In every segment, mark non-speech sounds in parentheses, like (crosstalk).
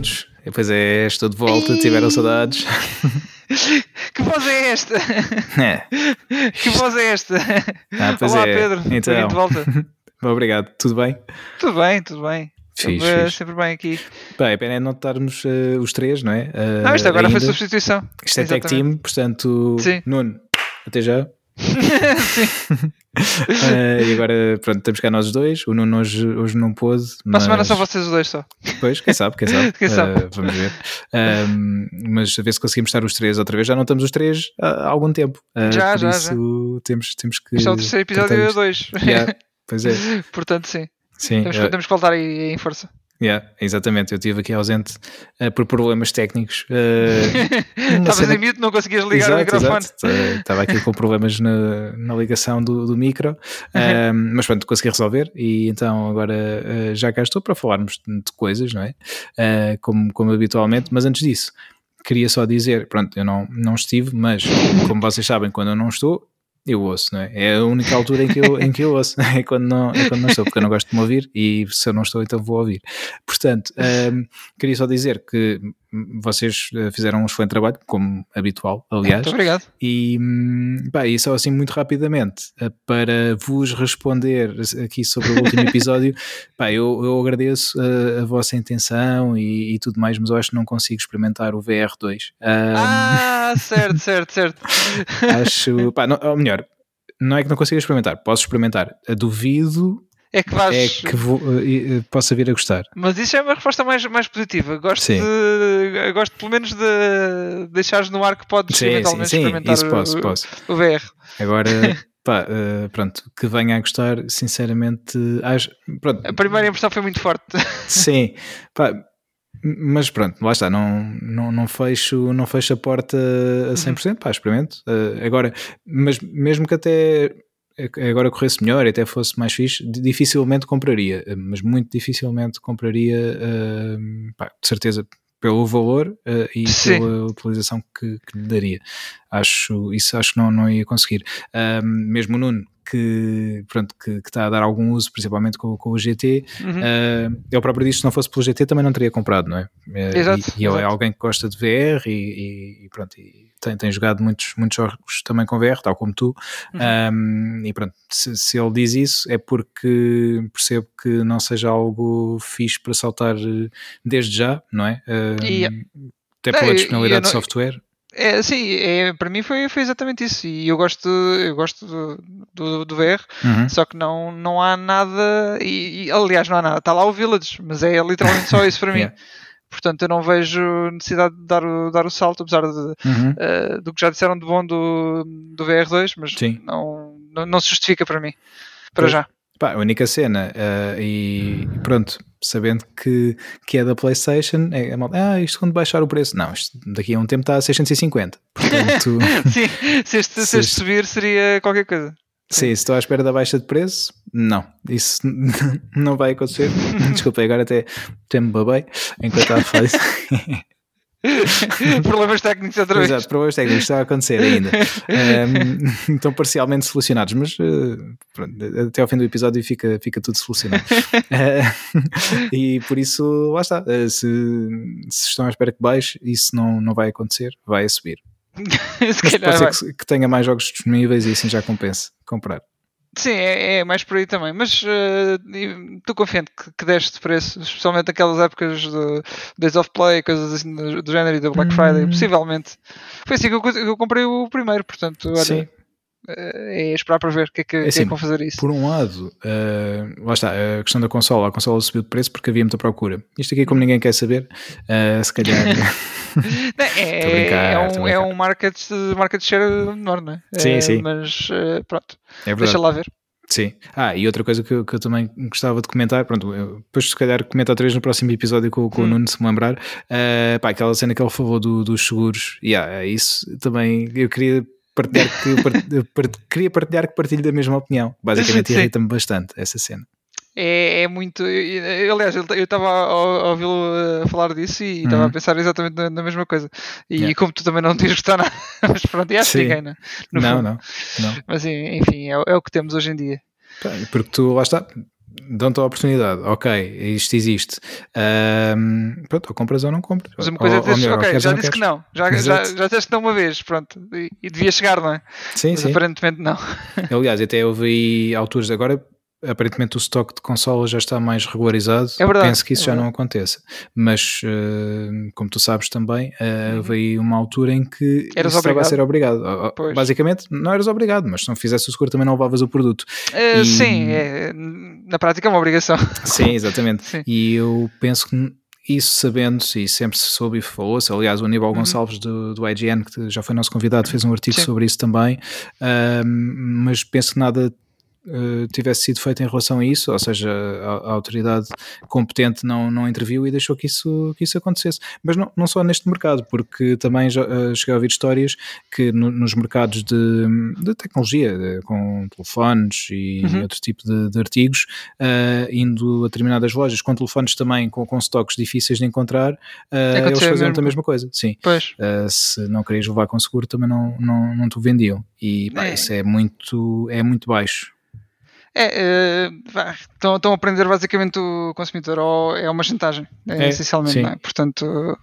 todos. Pois é, estou de volta, tiveram saudades. (laughs) Que voz é esta? É. (laughs) Que voz é esta? Ah, Olá, é. Pedro. Então. De volta. (laughs) Obrigado, tudo bem? Tudo bem, tudo bem. Fixe, sempre, fixe. sempre bem aqui. Bem, a pena é não estarmos eh, os três, não é? Eh, Não, isto agora foi ainda. substituição. Isto é tag Exatamente. team, portanto, Sim. Nuno, até já. Sim. (laughs) Eh, e agora, pronto, estamos cá nós dois. O Nuno hoje, hoje não pôde. Uma mas... semana só vocês os dois só. Pois, quem sabe, quem sabe. (laughs) Quem sabe. Eh, vamos ver. Ahm, mas a ver se conseguimos estar os três outra vez. Já não estamos os três há, há algum tempo. Eh, Já, por já, isso Temos, temos que. Isto é o terceiro episódio isto. 2. Yeah, pois é. (laughs) Portanto, sim. Sim, Temos, eh, temos que voltar aí em força. Yeah, exatamente. Eu estive aqui ausente eh, por problemas técnicos. (laughs) uma Estavas cena- em mute, não conseguias ligar o Exato, microfone. exato. Eh, Estava aqui com problemas na, na ligação do, do micro, eh, mas pronto, consegui resolver e então agora eh, já cá estou para falarmos de, de coisas, não é? Eh, como, como habitualmente, mas antes disso, queria só dizer, pronto, eu não, não estive, mas como vocês sabem, quando eu não estou, eu ouço, não é? É a única altura em que eu, (laughs) em que eu ouço, é quando, não, é quando não estou, porque eu não gosto de me ouvir e se eu não estou, então vou ouvir. Portanto, ehm, queria só dizer que vocês eh, fizeram um excelente trabalho, como habitual, aliás. Muito obrigado. E, hum, pá, e só assim muito rapidamente eh, para vos responder aqui sobre o último (laughs) episódio, pá, eu, eu agradeço eh, a vossa intenção e, e tudo mais, mas eu acho que não consigo experimentar o VR2. Ah, Ah, certo, (laughs) certo, certo. acho, pá, não, ou melhor, não é que não consiga experimentar, posso experimentar. A duvido É que vais. é que vou, possa vir a gostar. Mas isso é uma resposta mais, mais positiva. Gosto, Sim. de, gosto pelo menos de deixares no ar que podes Sim, sim, eventualmente sim, experimentar isso o, posso, o- posso. o VR. Agora, (laughs) pá, eh, pronto, que venha a gostar, sinceramente, acho, pronto, A primeira impressão foi muito forte. (laughs) Sim, pá, mas pronto, lá está, não, não, não, fecho, não fecho a porta a 100%, pá, experimento. Eh, agora, mas mesmo que até agora corresse melhor e até fosse mais fixe, di- dificilmente compraria, eh, mas muito dificilmente compraria, eh, pá, de certeza, pelo valor eh, e Sim. pela utilização que, que lhe daria. Acho, isso acho que não, não ia conseguir. Ah, mesmo o Nuno, que, pronto, que, que está a dar algum uso, principalmente com, com o GT, Uhum. Uh, ele próprio disse se não fosse pelo GT também não teria comprado, não é? Uh, Exato, e, e ele é exato. alguém que gosta de VR e, e- pronto, e tem, tem jogado muitos, muitos jogos também com VR, tal como tu. Um, e pronto, se, se ele diz isso é porque percebo que não seja algo fixe para saltar uh, desde já, não é? E- até Não, pela disponibilidade eu de não- software. É, sim, é, para mim foi, foi exatamente isso. E eu gosto, eu gosto do, do, do VR, Uhum. só que não, não há nada. E, e, aliás, não há nada. Está lá o Village, mas é literalmente só isso para (laughs) mim. Yeah. Portanto, eu não vejo necessidade de dar o, dar o salto, apesar de, Uhum. eh, do que já disseram de bom do, do VR2, mas não, não, não se justifica para mim. Para Pois. já. Pá, a única cena, uh, e pronto, sabendo que, que é da PlayStation, é, é mal, ah, isto quando baixar o preço, não, isto daqui a um tempo está a 650. Portanto, (laughs) Sim, se este, se este subir seria qualquer coisa. sim, se estou à espera da baixa de preço, não, isso (laughs) não vai acontecer. (laughs) Desculpa, agora até, até me babei enquanto estava a falar isso. (laughs) Problemas técnicos outra vez. Exato, problemas técnicos estão a acontecer ainda. Um, (laughs) estão parcialmente solucionados, mas uh, pronto, até ao fim do episódio fica, fica tudo solucionado. Uh, (laughs) e por isso, lá está. Uh, se, se estão à espera que baixe, isso não, não vai acontecer, vai a subir. Se Mas pode ser que, que tenha mais jogos disponíveis e assim já compense comprar. Sim, é, é mais por aí também. Mas estou confiante que, que deste preço, especialmente naquelas épocas do Days of Play, coisas assim do, do género e da Black Friday, Hum. possivelmente. Foi assim que eu, que eu comprei o primeiro, portanto, olha, Sim. Eh, é esperar para ver o que é que, o que é assim, que vão fazer isso. Por um lado, uh, lá está, a questão da consola, a consola subiu de preço porque havia muita procura. Isto aqui, como ninguém quer saber, uh, se calhar. (laughs) (laughs) Não, é, brincar, é um, é um market, market share menor, não é? Sim, Eh, sim. Mas eh, pronto, é deixa lá ver. Sim. Ah, e outra coisa que eu, que eu também gostava de comentar, pronto, eu, depois se calhar comento outra vez no próximo episódio com, com o Hum. Nuno, se me lembrar, eh, pá, aquela cena que ele falou do- dos seguros, yeah, isso também eu queria partilhar que, part- part- queria partilhar que partilho da mesma opinião. Basicamente (laughs) irrita-me bastante essa cena. É, é muito. eu- Aliás, eu estava a, ouvi-lo a falar disso e estava Uhum. a pensar exatamente na, na mesma coisa. E Yeah. como tu também não (laughs) tinhas gostado nada, mas pronto, e acho que ninguém, né? Não, fundo. não, não. Mas enfim, é, o- é o que temos hoje em dia. Porque tu, lá está, dão-te a oportunidade, ok, isto existe. Um, pronto, ou compras ou não compras. Mas uma coisa ou, é dizer, ok, já disse que não, já, já, já disseste que não uma vez, pronto, e, e devia chegar, não é? Sim, Mas sim. aparentemente não. Aliás, até houve aí alturas agora. Aparentemente o estoque de consolas já está mais regularizado. É verdade, Penso que isso é já não aconteça. Mas, uh, como tu sabes também, uh, Uhum. houve aí uma altura em que Eras estava a ser obrigado. Pois. Basicamente, não eras obrigado, mas se não fizesse o seguro também não levavas o produto. Eh, E- Sim, é, na prática é uma obrigação. (laughs) Sim, exatamente. Sim. E eu penso que isso sabendo-se e sempre se soube e falou-se, aliás o Aníbal Uhum. Gonçalves do, do IGN, que já foi nosso convidado, fez um artigo Sim. sobre isso também, mas penso que nada eh, tivesse sido feito em relação a isso, ou seja, a, a autoridade competente não, não interviu e deixou que isso, que isso acontecesse. Mas não, não só neste mercado, porque também já eh, cheguei a ouvir histórias que no- nos mercados de, de tecnologia, de- com telefones e Uhum. outro tipo de, de artigos, eh, indo a determinadas lojas, com telefones também com, com stocks difíceis de encontrar, eles faziam mesmo. a mesma coisa, sim. Uh, se não querias levar com seguro também não, não, não te vendiam e pá, É. isso é muito, é muito baixo É, vá, estão, estão a aprender basicamente o consumidor, ou é uma chantagem, é, É, essencialmente, sim. não é? Portanto,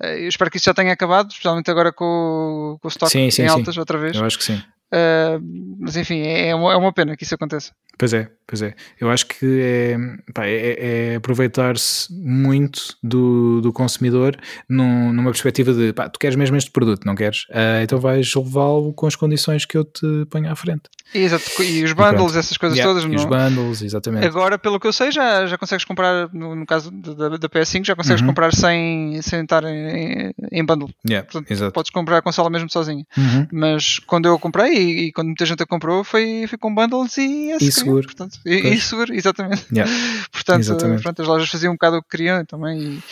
eh, eu espero que isso já tenha acabado, especialmente agora com, o- com o stock Sim, sim, em sim. altas outra vez. eu acho que sim Eh, mas enfim, é, é uma, é uma pena que isso aconteça. Pois é, pois é. Eu acho que é, pá, é, é aproveitar-se muito do, do consumidor num- numa perspectiva de pá, tu queres mesmo este produto, não queres? Ah, então vais levá-lo com as condições que eu te ponho à frente. E, exato, e os bundles, pronto. essas coisas Yeah, todas, e os não- bundles, exatamente. Agora, pelo que eu sei, já, já consegues comprar, no, no caso da, da PS5, já consegues Uhum. comprar sem, sem estar em, em bundle. Yeah, Portanto, exato. podes comprar a consola mesmo sozinha. Uhum. Mas quando eu comprei e, e quando muita gente a comprou, foi, foi com bundles e, esse E seguro. Portanto, e, e seguro, exatamente. Yeah, (laughs) Portanto, exatamente. pronto, as lojas faziam um bocado o que queriam também. E,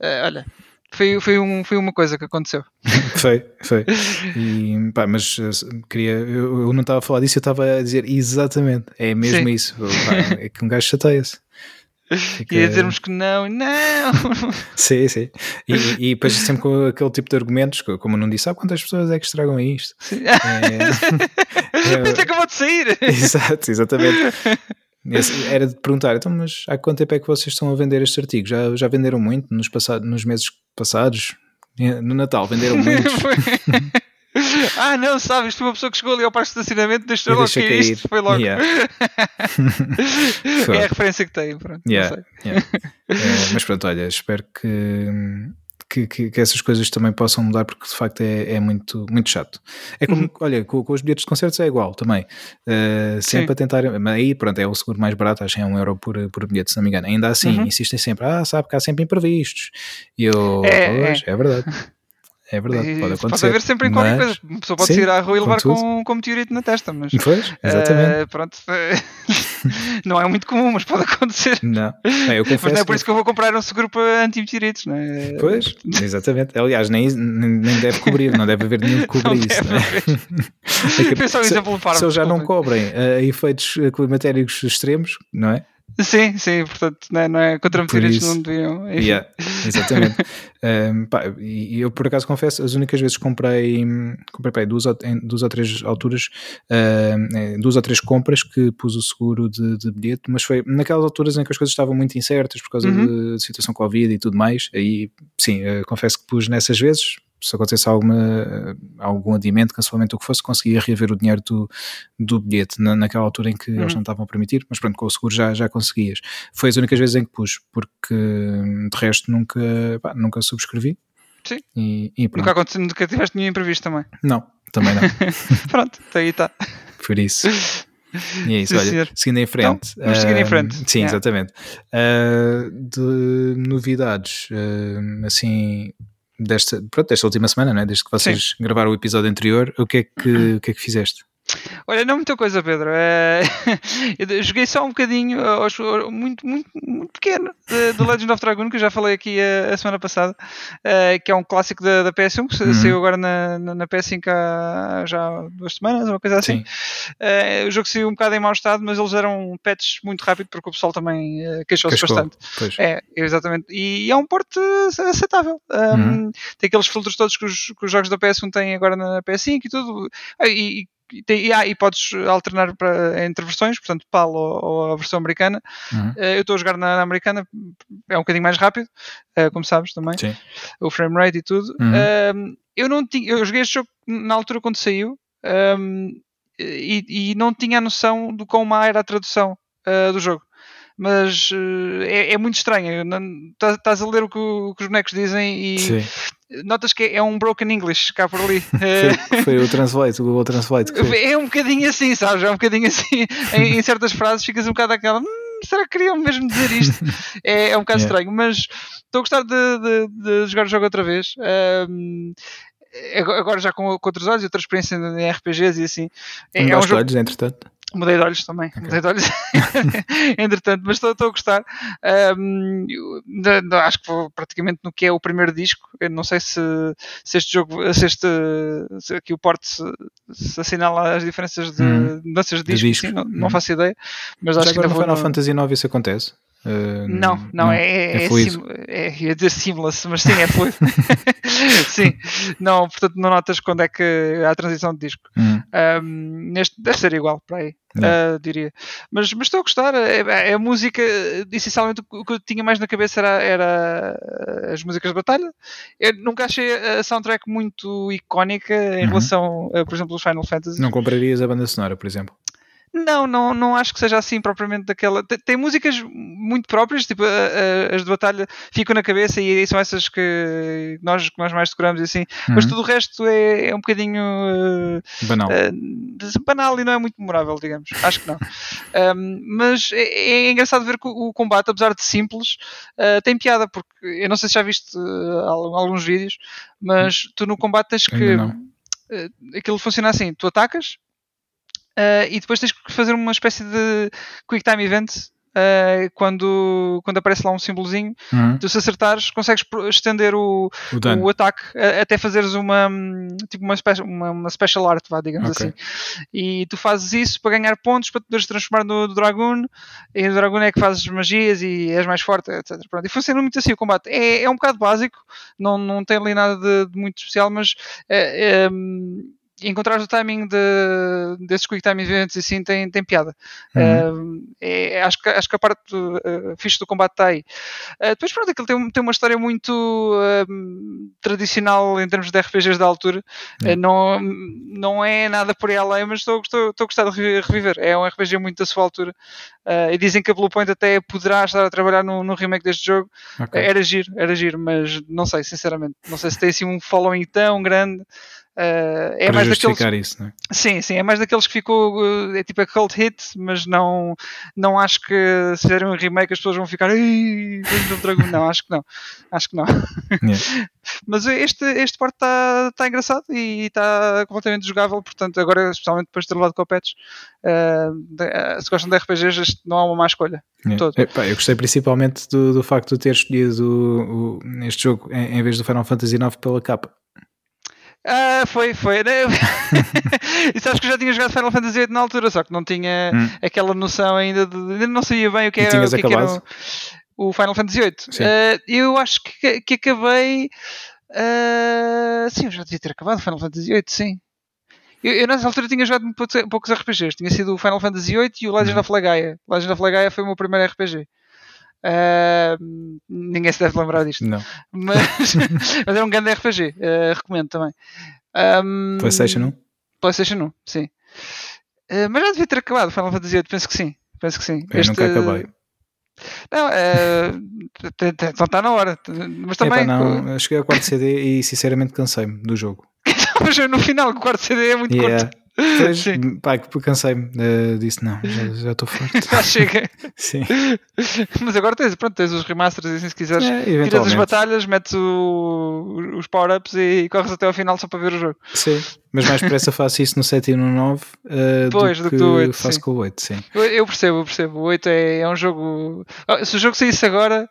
eh, olha, foi, foi, um, foi uma coisa que aconteceu. (laughs) Foi, foi. E, pá, mas eh, queria, eu, eu não estava a falar disso, eu estava a dizer exatamente, é mesmo Sim. isso. Pá, é que um gajo chateia-se. Fica- E a dizermos que não, não. (laughs) Sim, sim. E, e depois sempre com aquele tipo de argumentos, co- como eu não disse, ah, quantas pessoas é que estragam isto? É, (laughs) Isto acabou de sair. (laughs) Exato, exatamente. Esse- Era de perguntar, então, mas há quanto tempo é que vocês estão a vender estes artigos? Já, já venderam muito nos, passado, nos meses passados? Eh, No Natal venderam muitos. (laughs) ah, não, sabes, isto foi uma pessoa que chegou ali ao parque de estacionamento, deixou logo cair isto, foi logo. Yeah. (laughs) é a referência que tem, pronto. não Yeah, sei. yeah. Eh, mas pronto, olha, espero que, que, que- que essas coisas também possam mudar porque de facto é, é muito, muito chato. É como, Uhum. olha, com, com os bilhetes de concertos é igual também. Eh, sempre Sim. a tentar, mas aí pronto, é o seguro mais barato, acho que é um euro por, por bilhete, se não me engano. Ainda assim, Uhum. insistem sempre, ah, sabe que há sempre imprevistos. E eu, É, pois, é verdade. (laughs) É verdade, pode Pode acontecer. haver sempre em qualquer mas- coisa. Uma pessoa pode Sim, sair à rua e levar com, com um meteorito na testa, mas. Pois, exatamente. eh, pronto. (laughs) não é muito comum, mas pode acontecer. Não, Bem, eu confesso Mas não é por isso que eu vou comprar um seguro para anti-meteoritos, não é? Pois, exatamente. Aliás, nem, nem deve cobrir, não deve haver nenhum que (laughs) cubra Não isso. não é? (laughs) É que se- Se eles já não cobrem eh, efeitos eh, climatéricos extremos, não é? Sim, sim, portanto, não é, não é contra isso. não deviam. Yeah, exatamente. (laughs) Um, pá, e eu, por acaso, confesso, as únicas vezes que comprei, comprei pá, duas, ou, em duas ou três alturas, em duas ou três compras que pus o seguro de, de bilhete, mas foi naquelas alturas em que as coisas estavam muito incertas por causa Uhum. de, situação Covid e tudo mais. Aí, sim, eh, confesso que pus nessas vezes. Se acontecesse alguma, algum adiamento, cancelamento, o que fosse, conseguia reaver o dinheiro do, do bilhete na, naquela altura em que eles Uhum. não estavam a permitir, mas pronto, com o seguro já, já conseguias. Foi as únicas vezes em que pus, porque de resto nunca, pá, nunca subscrevi. Sim. E, e. Nunca, aconteceu, nunca tiveste nenhum imprevisto também. Não, também não. (laughs) Pronto, aí está. Por isso. E é isso, Sim, olha, seguindo em frente. Então, vamos seguir em ah, frente. Sim, Yeah. exatamente. Ah, de novidades, ah, assim, desta, pronto, desta última semana, né? desde que vocês gravaram o episódio anterior, o que é que, (clears throat) o que, é que fizeste? Olha, não muita coisa, Pedro. É, (laughs) eu joguei só um bocadinho, aos- muito, muito, muito pequeno, de Legend of Dragoon, que eu já falei aqui a, a semana passada, eh, que é um clássico da, da PS1, que Uhum. saiu agora na, na, na PS5 há já duas semanas, uma coisa assim. Sim, Eh, o jogo saiu um bocado em mau estado, mas eles deram patches muito rápido porque o pessoal também eh, queixou-se bastante. Pois. É, exatamente. E é um porte eh, aceitável. Um, Uhum. Tem aqueles filtros todos que os, que os jogos da PS1 têm agora na PS5 e tudo. Ah, E, e tem, ah, e podes alternar para, entre versões, portanto, PAL ou, ou a versão americana. Uhum. Uh, eu estou a jogar na, na, americana, é um bocadinho mais rápido, uh, como sabes também. Sim. O frame rate e tudo. Uhum. eu não tinha, eu joguei este jogo na altura quando saiu. Um, e, e, não tinha a noção de quão má era a tradução do jogo mas uh, é, é, muito estranho. Estás a ler o que, o que, os bonecos dizem e Sim. notas que é um broken English cá por ali. (laughs) foi, foi, o Translate, o Google Translate. É um bocadinho assim, sabes? É um bocadinho assim. em, em, certas frases ficas um bocado aquela. Hum, será que queriam mesmo dizer isto? (laughs) é, é um bocado yeah. estranho, mas estou a gostar de, de, de, jogar o jogo outra vez. Um, agora já com, com outros olhos e outra experiência em RPGs e assim. É, um é um jogo... olhos, entretanto. Mudei de olhos também, okay. mudei de olhos, (laughs) entretanto, mas estou, estou a gostar. Um, acho que vou praticamente no que é o primeiro disco. Eu não sei se, se este jogo, se este se aqui o porte se, se, assinala as diferenças de hum. mudanças de, de disco, disco. Não, hum. não, faço ideia. Mas, mas acho que no Final no... Fantasy IX isso acontece? Uh, não, não, não, é, é, é, sim, é, ia dizer seamless, mas sim, é fluido. (laughs) sim, não, portanto não notas quando é que há a transição de disco. Hum. Um, neste, deve ser igual para aí, uh, diria. Mas, mas estou a gostar, é, é, a música, essencialmente o que eu tinha mais na cabeça era, era as músicas de batalha. Eu nunca achei a soundtrack muito icónica em uhum. relação, a, por exemplo, aos Final Fantasy. Não comprarias a banda sonora, por exemplo? Não, não, não acho que seja assim propriamente daquela. Tem, tem músicas muito próprias, tipo a, a, as de batalha ficam na cabeça e são essas que nós, que nós mais decoramos e assim, uhum. mas tudo o resto é, é um bocadinho uh, banal. Uh, banal e não é muito memorável, digamos. Acho que não. (laughs) um, mas é, é, engraçado ver que o, combate, apesar de simples, uh, tem piada, porque eu não sei se já viste alguns vídeos, mas tu no combate tens que. Aquilo funciona assim: tu atacas, Uh, e depois tens que fazer uma espécie de quick time event uh, quando, quando aparece lá um símbolozinho. Uhum. Tu, se acertares, consegues estender o, o, o ataque até fazeres uma, tipo uma, spe uma, uma special art, vá, digamos okay. assim. E tu fazes isso para ganhar pontos para poderes transformar no, no Dragoon. E no Dragoon é que fazes magias e és mais forte, etc. Pronto. E funciona muito assim o combate. É, é um bocado básico, não, não tem ali nada de, de muito especial, mas. É, é, encontrar o timing de, desses quick time events assim tem, tem piada. Uhum. Uh, é, acho, que, acho que a parte uh, fixe do combate está aí. Uh, depois, pronto, aquilo tem, tem uma história muito uh, tradicional em termos de RPGs da altura. Uhum. não, não é nada por aí além, mas estou, estou, estou a gostar de reviver. É um RPG muito da sua altura. e dizem que a Bluepoint até poderá estar a trabalhar no, no remake deste jogo. Okay. era giro, era giro, mas não sei, sinceramente. Não sei se tem assim um following tão grande. Uh, é Para mais daqueles. Isso, não é? Sim, sim, é mais daqueles que ficou. Uh, é tipo a cult hit, mas não, não acho que se fizerem um remake as pessoas vão ficar. Não, acho que não. Acho que não. Yeah. (laughs) mas este, este parte está tá engraçado e está completamente jogável, portanto, agora, especialmente depois de ter levado com o patch, uh, se gostam de RPGs, este não há uma má escolha. Yeah. Epá, eu gostei principalmente do, do facto de ter escolhido o, o, este jogo em, em vez do Final Fantasy IX pela capa. Ah, foi, foi. Né? (laughs) e sabes que eu já tinha jogado Final Fantasy VIII na altura, só que não tinha hum. aquela noção ainda de. Ainda não sabia bem o que, era, o que, é que era o, o, Final Fantasy VIII. Uh, eu acho que, que acabei. Uh, sim, eu já devia ter acabado Final Fantasy VIII, sim. Eu, eu nessa altura tinha jogado poucos, poucos RPGs. Tinha sido o Final Fantasy VIII e o Legend hum. of Legaia. Legend of Legaia foi o meu primeiro RPG. Uh, ninguém se deve lembrar disto. Não. Mas, (laughs) (laughs) mas era um grande RPG. Uh, recomendo também. Um, PlayStation 1? PlayStation 1, sim. Uh, mas já devia ter acabado Final Fantasy VIII, penso que sim. Penso que sim. Eu este, nunca acabei. Não, então está na hora. Mas também. Epa, não, cheguei ao quarto CD e sinceramente cansei-me do jogo. (laughs) mas no final o quarto CD é muito yeah. curto. Pois, pá, cansei-me. Uh, disse não, já estou forte. (laughs) já chega. (laughs) Sim. Mas agora tens, pronto, tens os remasters e assim, se quiseres, é, tiras as batalhas, metes o, os power-ups e corres até ao final só para ver o jogo. Sim, mas mais depressa faço isso no 7 e no 9 uh, pois, do, do que, o 8, faço sim. com o 8. Sim. Eu percebo, eu percebo. O 8 é, é um jogo. Oh, se o jogo saísse agora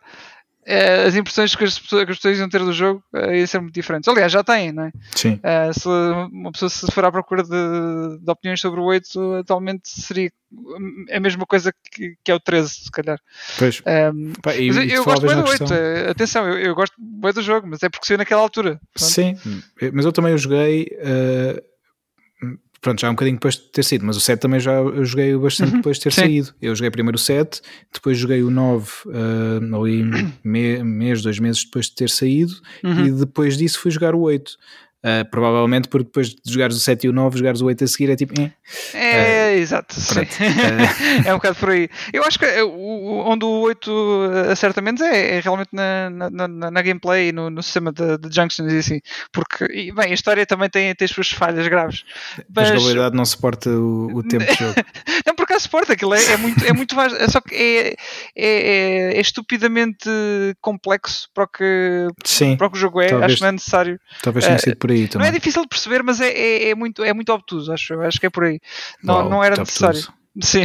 as impressões que as, pessoas, que as pessoas iam ter do jogo uh, iam ser muito diferentes. Aliás, já têm, não é? Sim. Uh, se uma pessoa se for à procura de, de opiniões sobre o 8, atualmente seria a mesma coisa que, que é o 13, se calhar. Pois. Um, Pá, e, mas eu, eu gosto bem do 8. Questão... Atenção, eu, eu gosto bem do jogo, mas é porque saiu naquela altura. Sim, mas eu também o joguei. Uh pronto, já um bocadinho depois de ter saído, mas o 7 também já eu joguei bastante uhum, depois de ter sim. saído. Eu joguei primeiro o 7, depois joguei o 9 uh, ali me, mês, dois meses depois de ter saído, uhum. e depois disso fui jogar o 8. Uh, provavelmente porque depois de jogares o 7 e o 9, jogares o 8 a seguir é tipo. Eh. É, exato. (laughs) é um bocado por aí. Eu acho que o, onde o 8 acerta menos é, é realmente na, na, na, na gameplay e no, no, sistema de, de, junctions e assim. Porque, e, bem, a história também tem, tem as suas falhas graves. Mas... A jogabilidade não suporta o, o tempo de jogo. (laughs) não, por acaso suporta, aquilo é, é muito, é muito. É só que é, é, é, é, estupidamente complexo para o que, Sim, para o, que o jogo é. Talvez, acho que não é necessário. Talvez tenha sido por aí também. Não é difícil de perceber, mas é, é, é, muito, é muito obtuso, acho, acho que é por aí. Não, não era necessário. Obtuso. Sim.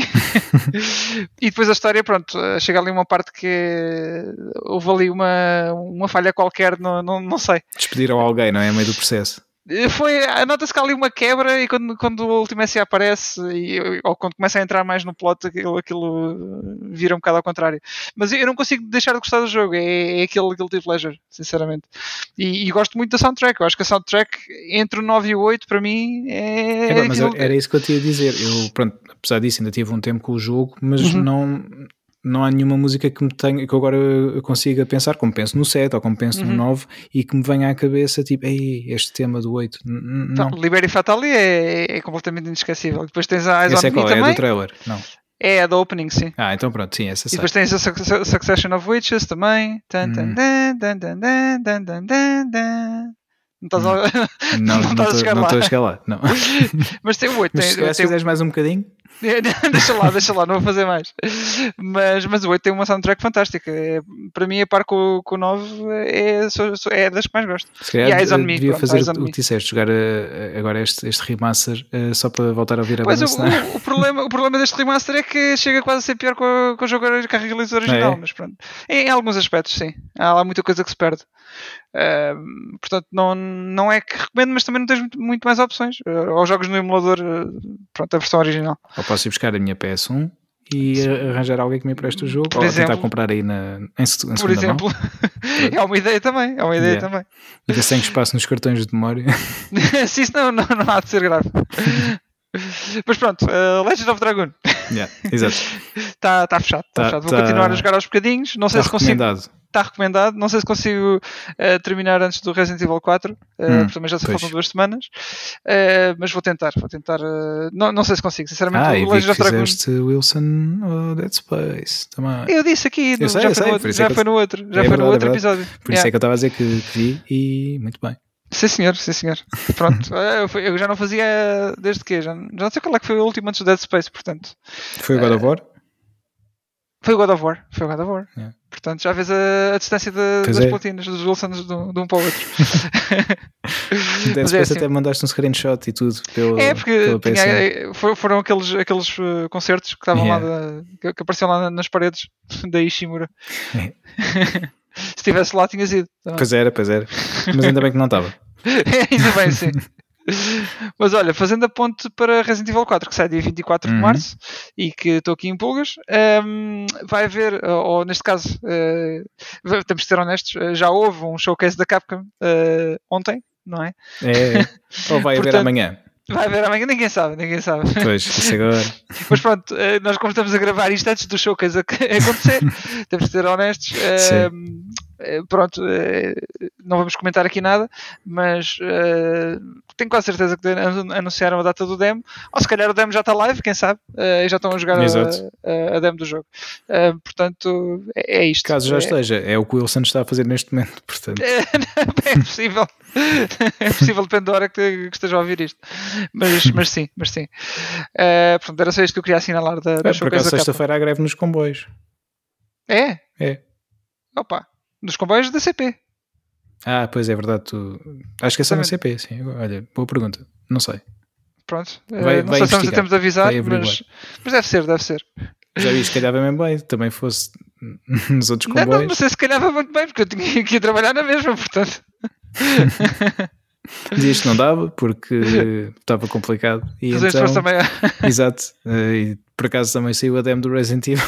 (laughs) e depois a história, pronto, chega ali uma parte que houve ali uma, uma falha qualquer, não, não, não sei. Despediram alguém, não é? A meio do processo. Foi, nota-se que há ali uma quebra e quando, quando o Ultimate aparece e, ou quando começa a entrar mais no plot aquilo, aquilo vira um bocado ao contrário. Mas eu não consigo deixar de gostar do jogo, é, é aquele Guilty Pleasure, sinceramente. E, e, gosto muito da soundtrack, eu acho que a soundtrack entre o 9 e o 8 para mim é. é mas era isso que eu tinha a dizer. Eu, pronto, apesar disso, ainda tive um tempo com o jogo, mas uhum. não não há nenhuma música que me tenha, que agora eu consiga pensar, como penso no 7 ou como penso uhum. no 9 e que me venha à cabeça tipo, ei, este tema do 8. Não. Então, Liberi Fatali é, é completamente inesquecível. Depois tens a Eyes Esse on é qual? Me é também. do trailer? Não. É a do opening, sim. Ah, então pronto, sim, essa E depois tens a Succession of Witches também. Não estás a, não, (laughs) não, não, a chegar não. Estou a chegar lá, não. (laughs) Mas tem o 8. Mas tem, se fizeres mais um bocadinho. (laughs) deixa lá, deixa lá, não vou fazer mais. Mas, mas o 8 tem uma soundtrack fantástica. É, para mim, a par com, com o 9, é, é das que mais gosto. Se calhar, e Eyes on Me. Devia pronto, fazer o que disseste, jogar uh, agora este, este remaster uh, só para voltar a ouvir a pois banda o, o, o, problema, o problema deste remaster é que chega quase a ser pior com, com o jogo com a release original. É? Mas pronto, em, em, alguns aspectos, sim. Há lá muita coisa que se perde. Uh, portanto, não, não é que recomendo, mas também não tens muito, muito mais opções. Uh, ou jogos no emulador, uh, pronto, a versão original. Ou posso ir buscar a minha PS1 e Sim. arranjar alguém que me empreste o jogo, por ou exemplo, tentar comprar aí na, em, em Por exemplo, (laughs) é uma ideia também. É uma ideia yeah. também. Ainda sem espaço nos cartões de memória. (laughs) (laughs) Sim, isso não, não, não há de ser grave. Mas pronto, uh, Legend of Dragon. Yeah, exato. Está tá fechado, tá, tá fechado. Vou tá, continuar a jogar aos bocadinhos. Não sei se consigo está recomendado. Não sei se consigo uh, terminar antes do Resident Evil 4, uh, hum, também já se faltam duas semanas, uh, mas vou tentar. Vou tentar. não, não sei se consigo, sinceramente. Ah, o Legend of Dragon. Wilson oh, Dead Space também. Eu disse aqui, no, sei, já, foi, no outro, já foi no outro, já é foi verdade, no outro é episódio. Por isso yeah. é que eu estava a dizer que vi e muito bem. Sim senhor, sim senhor. Pronto, (laughs) eu já não fazia desde que já, já não sei qual é que foi o último antes do Dead Space, portanto. Foi o God of War? Foi o God of War, foi o God of War. Yeah. Portanto, já vês a, a distância de, das é. platinas, dos Wilsons de, de, um para o outro. (laughs) Depois é assim. até mandaste um screenshot e tudo pelo, É, porque tinha, é, foram aqueles, aqueles uh, concertos que estavam yeah. lá, de, que, apareciam lá nas paredes (laughs) da Ishimura. É. (laughs) Se estivesse lá, tinhas ido. Também. Pois era, pois era. Mas ainda bem que não estava. ainda bem, sim. (laughs) Mas olha, fazendo a ponte para Resident Evil 4, que sai dia 24 uhum. de março e que estou aqui em pulgas, um, vai haver, ou neste caso, uh, temos de ser honestos, eh, já houve um showcase da Capcom uh, ontem, não é? É, (laughs) ou vai haver amanhã. Vai haver amanhã, ninguém sabe, ninguém sabe. Pois, (laughs) isso agora. Mas pronto, nós como estamos a gravar isto antes do showcase acontecer, temos de ser honestos. Um, pronto, não vamos comentar aqui nada, mas tenho quase certeza que anunciaram a data do demo, ou se calhar o demo já está live, quem sabe, uh, e já estão a jogar a, a, demo do jogo. Uh, portanto, é, é, isto. Caso já é, esteja, é o que o Wilson está a fazer neste momento, portanto. É, (laughs) é possível, é possível, depende da hora que, que esteja a ouvir isto. Mas, mas sim, mas sim. Uh, portanto, era só isto que eu queria assinalar da, da é, Por acaso, sexta-feira há greve nos comboios. É? É. Opa, nos comboios da CP. Ah, pois é verdade. Tu... Acho que é só na CP, sim. Olha, boa pergunta. Não sei. Pronto. Vai, não vai sei se estamos a tempo de avisar, mas, mas deve ser, deve ser. Já vi, se calhava bem bem, também fosse (laughs) nos outros comboios. Não, não, não sei se calhava muito bem, porque eu tinha (laughs) que ir trabalhar na mesma, portanto. (laughs) Dias que não dava porque estava complicado. E Fazer então, também. exato. Eh, e por acaso também saiu a demo do Resident Evil.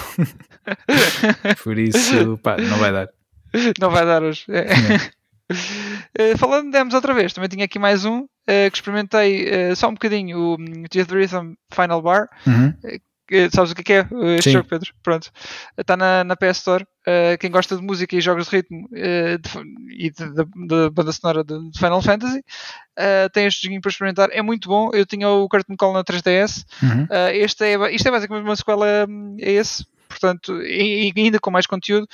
por isso, pá, não vai dar. (laughs) Não vai dar hoje. É. Uh, (laughs) falando de demos outra vez, também tinha aqui mais um uh, que experimentei uh, só um bocadinho, o um, Geoff Rhythm Final Bar. Uhum. sabes o que é, este Sim. jogo, Pedro? Pronto. Está na, na PS Store. quem gosta de música e jogos de ritmo e da banda sonora de, Final Fantasy tem este joguinho para experimentar. É muito bom. Eu tinha o Curtain Call na 3DS. Uhum. este é, isto é basicamente uma sequela hum, a esse portanto, e, ainda com mais conteúdo,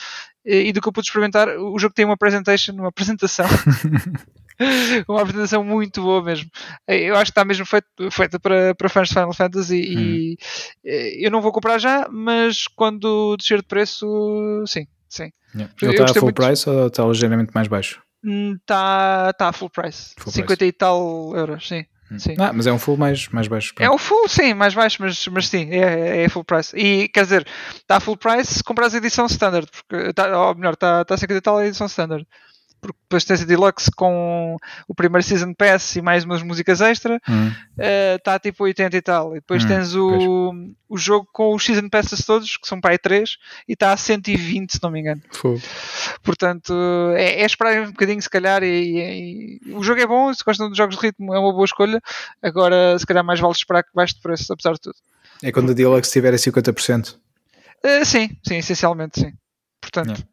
e, e do que eu pude experimentar, o jogo tem uma presentation, uma apresentação. (laughs) uma apresentação muito boa mesmo. Eu acho que está mesmo feito, feita para, para fãs de Final Fantasy hum. e eu não vou comprar já, mas quando descer de preço, sim, sim. Yeah. Ele está a full muito... price ou está ligeiramente mais baixo? Está hum, tá a full price. Full 50 price. e tal euros, sim. Sim. Ah, mas é um full mais, mais baixo. Pronto. É um full, sim, mais baixo, mas, mas sim, é, é full price. E quer dizer, está full price se compras a edição standard, porque, tá, ou melhor, está tá a 50 e tal a edição standard porque depois tens a Deluxe com o primeiro Season Pass e mais umas músicas extra, está hum. uh, tipo 80 e tal. E depois hum, tens o, o jogo com os Season Passes todos, que são para aí 3, e está a 120, se não me engano. Fogo. Portanto, é, é, esperar um bocadinho, se calhar. E, e, e, o jogo é bom, se gostam de jogos de ritmo, é uma boa escolha. Agora, se calhar, mais vale esperar que baixe de preço, apesar de tudo. É quando a Deluxe tiver a 50%? Uh, sim, sim, essencialmente sim. Portanto, yeah.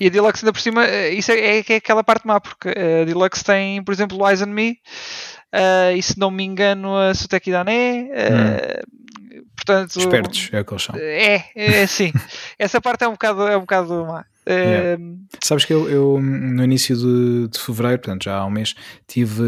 E a Deluxe ainda por cima, eh, isso é, é, é, aquela parte má, porque a Deluxe tem, por exemplo, o Eyes on Me, uh, e se não me engano, a Suteki Dané. Uh, portanto, Espertos, é o que eles são. É, é sim. (laughs) Essa parte é um bocado, é um bocado má. Yeah. Sabes que eu, eu, no início de, de fevereiro, portanto já há um mês, tive,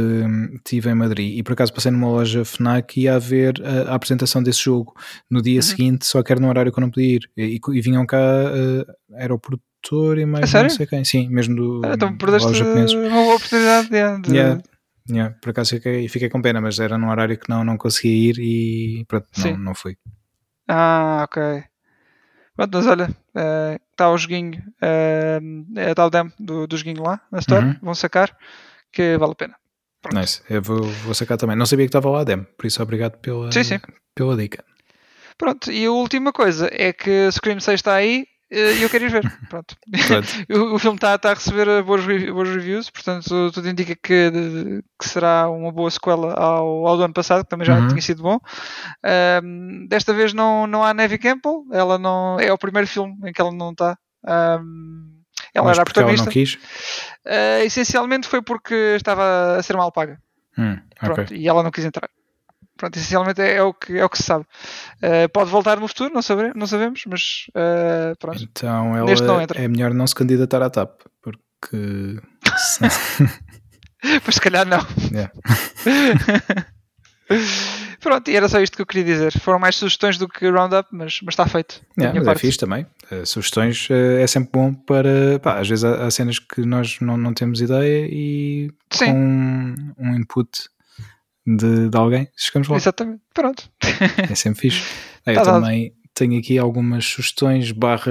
tive em Madrid e por acaso passei numa loja Fnac e ia ver a, a apresentação desse jogo no dia uhum. seguinte, só que era no horário que eu não podia ir. E, e vinham cá, uh, era o produtor e mais não sei quem, sim, mesmo do. Ah, então perdeste uma boa oportunidade de. Yeah. Yeah, por acaso fiquei, fiquei com pena, mas era num horário que não, não conseguia ir e pronto, não, não fui. Ah, ok. Pronto, mas olha, está uh, o joguinho, uh, está o demo do, do joguinho lá na Store, uhum. vão sacar, que vale a pena. Pronto. Nice, eu vou, vou sacar também. Não sabia que estava lá a demo, por isso obrigado pela, sim, sim. pela dica. Pronto, e a última coisa é que Scream 6 está aí, e eu quero ir ver. (laughs) Pronto. (laughs) o, o, filme está tá a receber boas, boas reviews, portanto, tudo indica que, que será uma boa sequela ao, ao do ano passado, que também já uhum. tinha sido bom. Um, desta vez não, não há Neve Campbell, ela não é o primeiro filme em que ela não está. Um, ela Mas era a protagonista. Ela não quis? Uh, essencialmente foi porque estava a ser mal paga. Hum, Pronto, okay. E ela não quis entrar. Pronto, essencialmente é, é, o, que, é o que se sabe. Uh, pode voltar no futuro, não, sabe, não sabemos, mas uh, pronto. Então ela não entra. é melhor não se candidatar à TAP, porque. (laughs) pois se calhar não. Yeah. (laughs) Pronto, e era só isto que eu queria dizer. Foram mais sugestões do que Roundup, mas, mas está feito. Yeah, mas é fixe também. Uh, sugestões é sempre bom para. Pá, às vezes há, há, cenas que nós não, não temos ideia e Sim. com um input de, de alguém, chegamos lá. Exatamente, pronto. É sempre fixe. (laughs) Tá eu dado. também tenho aqui algumas sugestões barra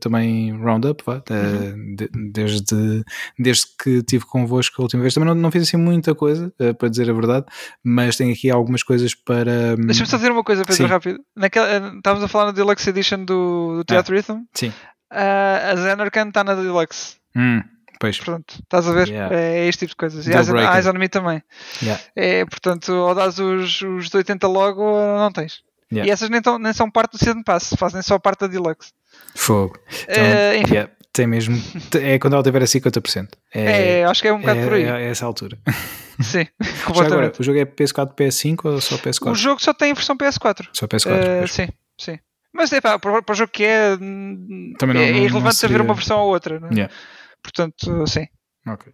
também roundup, vá, uhum. de, desde, desde que estive convosco a última vez. Também não, não fiz assim muita coisa, uh, para dizer a verdade, mas tenho aqui algumas coisas para. Hum, Deixa-me só dizer uma coisa, Pedro, sim. rápido. Naquela, eh, estávamos a falar na Deluxe Edition do, do Teatro ah, Rhythm. Sim. Uh, a Zenercan está na Deluxe. Hum. Pois. Portanto, estás a ver? Yeah. É, este tipo de coisas. E Eyes on Me também. Yeah. É, portanto, ou dás os, os de 80 logo ou não tens. Yeah. E essas nem, tão, nem são parte do Season Pass, fazem só parte da Deluxe. Fogo. Então, uh, enfim. Yeah, tem mesmo. É quando ela tiver a 50%. É, é acho que é um bocado é, por aí. É, essa altura. (laughs) Sim, agora, o jogo é PS4, PS5 ou só PS4? O jogo só tem a versão PS4. Só PS4. Uh, sim, sim. Mas é pá, para, para o jogo que é, Também não, é, não, irrelevante seria... haver uma versão ou outra. Não é? yeah. Portanto, sim. Ok.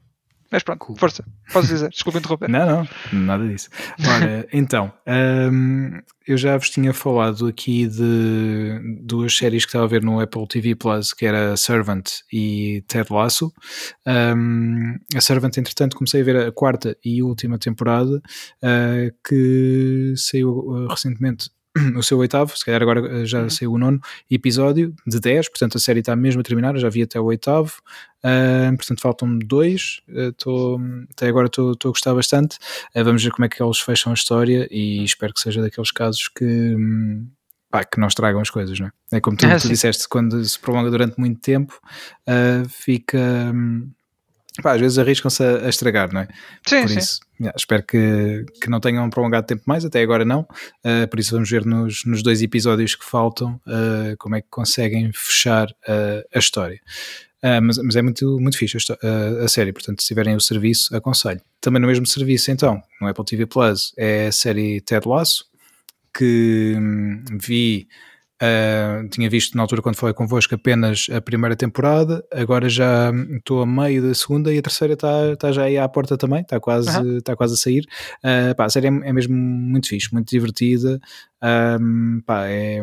Mas pronto, cool. força, podes dizer, desculpa interromper. (laughs) Não, não, nada disso. Ora, então, um, eu já vos tinha falado aqui de duas séries que estava a ver no Apple TV Plus, que era Servant e Ted Lasso. Um, a Servant, entretanto, comecei a ver a quarta e última temporada, uh, que saiu uh, recentemente (clears throat) o seu oitavo, se calhar agora eh, já uhum. saiu o nono episódio de 10, portanto a série está mesmo a terminar, já vi até o oitavo, uh, portanto faltam dois, uh, até agora estou a gostar bastante, uh, vamos ver como é que eles fecham a história e uhum. espero que seja daqueles casos que, um, pá, que não estragam as coisas, não é? É como tu, tu disseste, quando se prolonga durante muito tempo, fica... Um, pá, às vezes arriscam-se a, a, estragar, não é? Sim, por sim. isso, espero que, que não tenham prolongado tempo mais, até agora não. Uh, por isso vamos ver nos, nos dois episódios que faltam uh, como é que conseguem fechar uh, a história. mas, mas, é muito, muito fixe a, a, série, portanto, se tiverem o serviço, aconselho. Também no mesmo serviço, então, no Apple TV Plus, é a série Ted Lasso, que hum, vi Uh, tinha visto na altura quando falei convosco apenas a primeira temporada, agora já estou a meio da segunda e a terceira está tá já aí à porta também, está quase, uhum. Tá quase a sair. Uh, pá, a série é, é, mesmo muito fixe, muito divertida. Um, pá, é,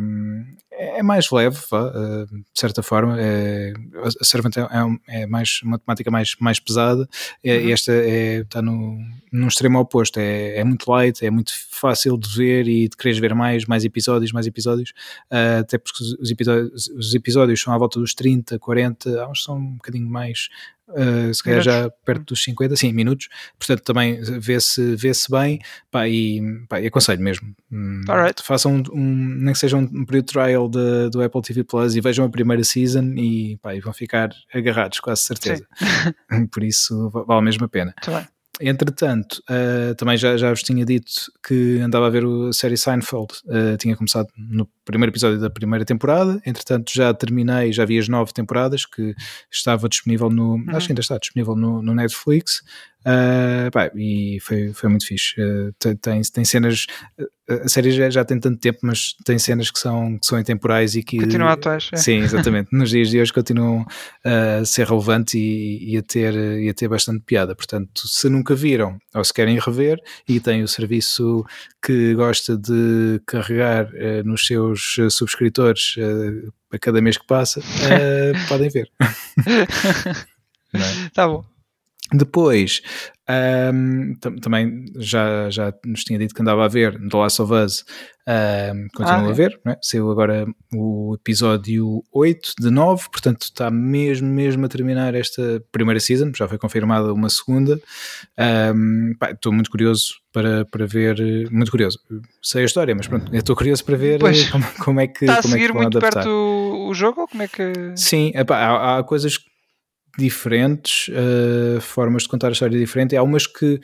é mais leve, uh, de certa forma. É, a Servant é, é, mais uma temática mais, mais pesada. É, uhum. Esta é, está no, num extremo oposto. É, é muito light, é muito fácil de ver e de quereres ver mais, mais episódios, mais episódios. Uh, até porque os episódios, os episódios são à volta dos 30, 40, há uns são um bocadinho mais Uh, se calhar já perto dos 50, sim, minutos, portanto também vê-se vê -se bem, pá, e, pá, aconselho mesmo. Hum, right. Façam um, um, nem que seja um, um período trial de, do Apple TV Plus e vejam a primeira season e, pá, e vão ficar agarrados, quase certeza. (laughs) Por isso vale mesmo a pena. Tá Entretanto, uh, também já, já vos tinha dito que andava a ver a série Seinfeld, uh, tinha começado no primeiro episódio da primeira temporada, entretanto já terminei, já vi as nove temporadas que estava disponível no, uhum. acho que ainda está disponível no, no Netflix, Uh, pá, e foi, foi muito fixe. Uh, tem, tem cenas. A série já, já, tem tanto tempo, mas tem cenas que são, que são intemporais e que. Continuam atuais. É. Sim, exatamente. (laughs) Nos dias de hoje continuam a ser relevantes e, e, a ter, e a ter bastante piada. Portanto, se nunca viram ou se querem rever e têm o serviço que gosta de carregar uh, nos seus subscritores a cada mês que passa, (laughs) podem ver. (laughs) é? Tá bom. Depois, um, também já, já nos tinha dito que andava a ver The Last of Us, um, continuo ah, a ver, é? saiu agora o episódio 8 de 9, portanto está mesmo, mesmo a terminar esta primeira season, já foi confirmada uma segunda. Estou um, muito curioso para, para ver, muito curioso, sei a história, mas pronto, estou curioso para ver como, como, é que. Está a seguir é muito adaptar. perto o, jogo como é que. Sim, epá, há, há coisas que diferentes, uh, formas de contar a história diferente. Há umas que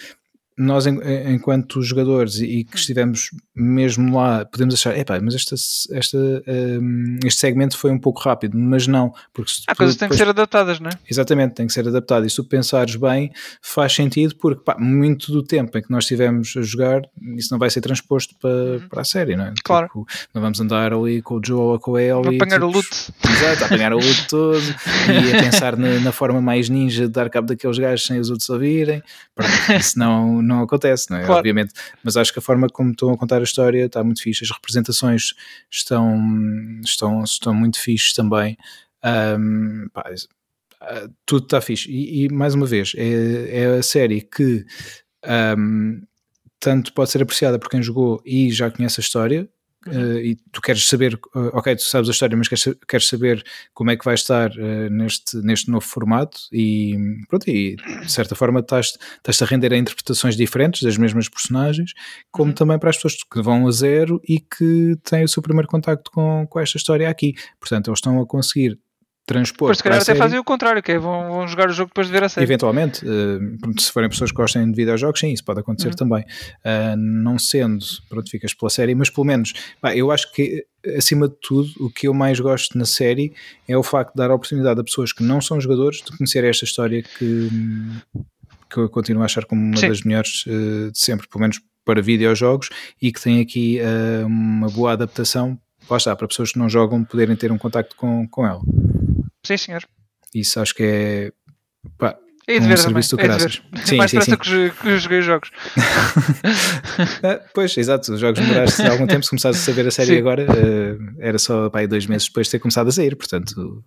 nós, enquanto jogadores e que estivemos mesmo lá, podemos achar, epá, mas esta, esta, um, este segmento foi um pouco rápido, mas não, porque há coisas têm que ser adaptadas, não é? Exatamente, tem que ser adaptado. E se tu pensares bem, faz sentido, porque pá, muito do tempo em que nós estivemos a jogar, isso não vai ser transposto para, uhum. para a série, não é? Claro. Tipo, não vamos andar ali com o Joe ou com a Ellie. Apanhar tipo, o loot. Exato, a apanhar o loot (laughs) todo e a pensar na, na, forma mais ninja de dar cabo daqueles gajos sem os outros ouvirem. Pronto, isso não, não acontece, não é? Claro. Obviamente. Mas acho que a forma como estão a contar a história está muito fixe. As representações estão, estão, estão muito fixes também. Um, pá, ah, tudo está fixe. E, e, mais uma vez, é, é a série que um, tanto pode ser apreciada por quem jogou e já conhece a história, uh, e tu queres saber, uh, ok, tu sabes a história, mas queres, queres saber como é que vai estar uh, neste, neste novo formato e pronto, e de certa forma estás, estás a render a interpretações diferentes das mesmas personagens, como uhum. também para as pessoas que vão a zero e que têm o seu primeiro contacto com, com esta história aqui. Portanto, eles estão a conseguir transpor. Pois se calhar até fazem o contrário, que é vão, vão jogar o jogo depois de ver a série. Eventualmente, uh, se forem pessoas que gostem de videojogos, sim, isso pode acontecer uhum. também. Uh, não sendo, pronto, ficas pela série, mas pelo menos, pá, eu acho que acima de tudo, o que eu mais gosto na série é o facto de dar a oportunidade a pessoas que não são jogadores de conhecer esta história que, que eu continuo a achar como uma sim. das melhores uh, de sempre, pelo menos para videojogos, e que tem aqui uma boa adaptação lá está, para pessoas que não jogam poderem ter um contacto com, com ela. Sim, senhor. Isso acho que é. Pá, é de um ver serviço também. do é sim, Mais sim, sim. que, que joguei jogos. (laughs) ah, pois, exato. Os jogos demoraste algum tempo. Se começaste a saber a série sim. agora, uh, era só pá, dois meses depois de ter começado a sair. Portanto,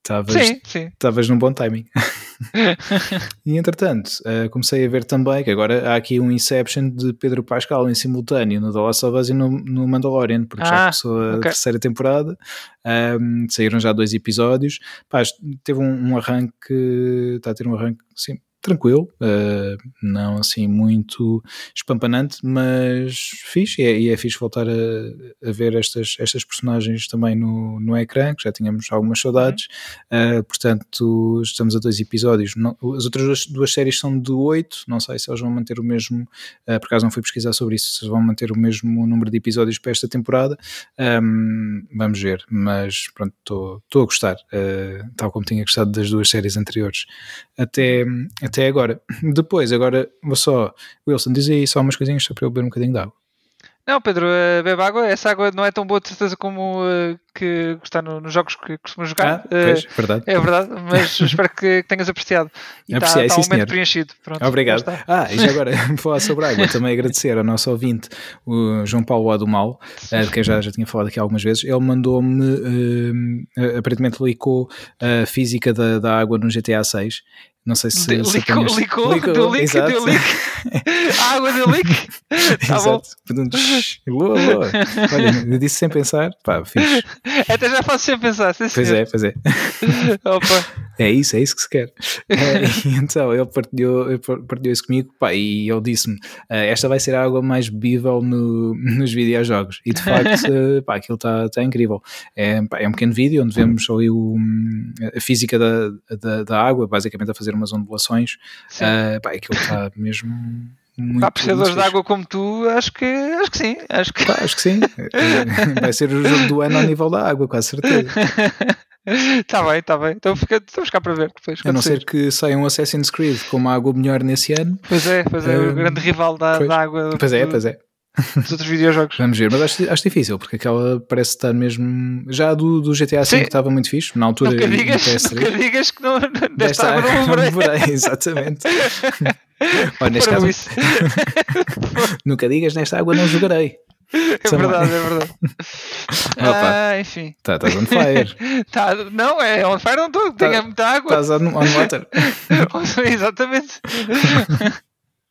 estavas num bom timing. (laughs) (laughs) e entretanto, uh, comecei a ver também que agora há aqui um Inception de Pedro Pascal em simultâneo no The Last of Us e no, no Mandalorian, porque ah, já começou a okay. terceira temporada. Um, saíram já dois episódios. Pá, teve um, um arranque, está a ter um arranque, sim, tranquilo, uh, não assim muito espampanante, mas fixe, e é, e é fixe voltar a, a, ver estas, estas personagens também no, no ecrã, que já tínhamos algumas saudades, uh, portanto estamos a dois episódios, não, as outras duas, duas, séries são de oito, não sei se eles vão manter o mesmo, uh, por acaso não fui pesquisar sobre isso, se vão manter o mesmo número de episódios para esta temporada, um, vamos ver, mas pronto, estou a gostar, tal como tinha gostado das duas séries anteriores, até, até agora. Depois, agora vou só, Wilson, diz aí só umas coisinhas só para eu beber um bocadinho de água. Não, Pedro, uh, bebe água. Essa água não é tão boa de certeza como uh, que está no, nos jogos que costumas jogar. Ah, pois, uh, verdade. É verdade, mas (laughs) espero que tenhas apreciado. E está, está um momento preenchido. Pronto, Obrigado. Ah, e já agora, (laughs) falar sobre água, também agradecer ao nosso ouvinte, o João Paulo Adumal, uh, de quem já, já tinha falado aqui algumas vezes. Ele mandou-me, aparentemente, licou a física da, da água no GTA 6 não sei se. De, se licou, licou, licou, deu lick, exato. deu lick. A (laughs) água deu lick. Tá exato. bom. Boa, boa. Olha, eu disse sem pensar, pá, fixe. (laughs) Até já faço sem pensar, sim, Pois é, pois é. (laughs) Opa. É isso, é isso que se quer. (laughs) É, então, ele partilhou, partilhou isso comigo, pá, e ele disse-me: uh, esta vai ser a água mais bebível no, nos videojogos. E de facto, uh, pá, aquilo está tá incrível. É, pá, é um pequeno vídeo onde vemos ali o, a física da, da, da água, basicamente a fazer fazer umas ondulações. Uh, pá, aquilo está mesmo. Muito, Para apreciadores de água como tu, acho que, acho que sim. Acho que... Acho que sim. (laughs) Vai ser o jogo do ano ao nível da água, com certeza. Está (laughs) bem, está bem. Então fica, estamos cá para ver depois. A não ser que saia um Assassin's Creed com uma água melhor nesse ano. Pois é, pois é, o grande rival da, pois, da água. Pois é, pois é dos outros videojogos. Vamos ver, mas acho, acho difícil, porque aquela parece estar mesmo. Já do, do GTA V estava muito fixe, na altura. Nunca digas, nunca digas que não, desta água não lembrei. Exatamente. (laughs) Olha, neste caso, (laughs) nunca digas, nesta água não jogarei. É verdade, é verdade. (laughs) ah, enfim. Tá, estás on fire. tá, não, é on fire não estou, tá, tenho muita água. Estás on, on water. Exatamente.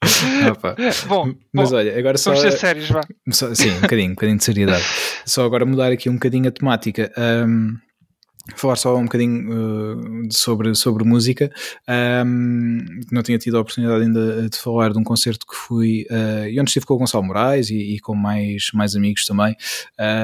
(laughs) Opa. Bom, mas bom, olha, agora só. Vamos ser sérios, vá. Só, sim, um bocadinho, um bocadinho de seriedade. (laughs) Só agora mudar aqui um bocadinho a temática. Um, falar só um bocadinho uh, sobre, sobre música. Um, não tinha tido a oportunidade ainda de falar de um concerto que fui uh, e onde estive com o Gonçalo Moraes e, e com mais, mais amigos também,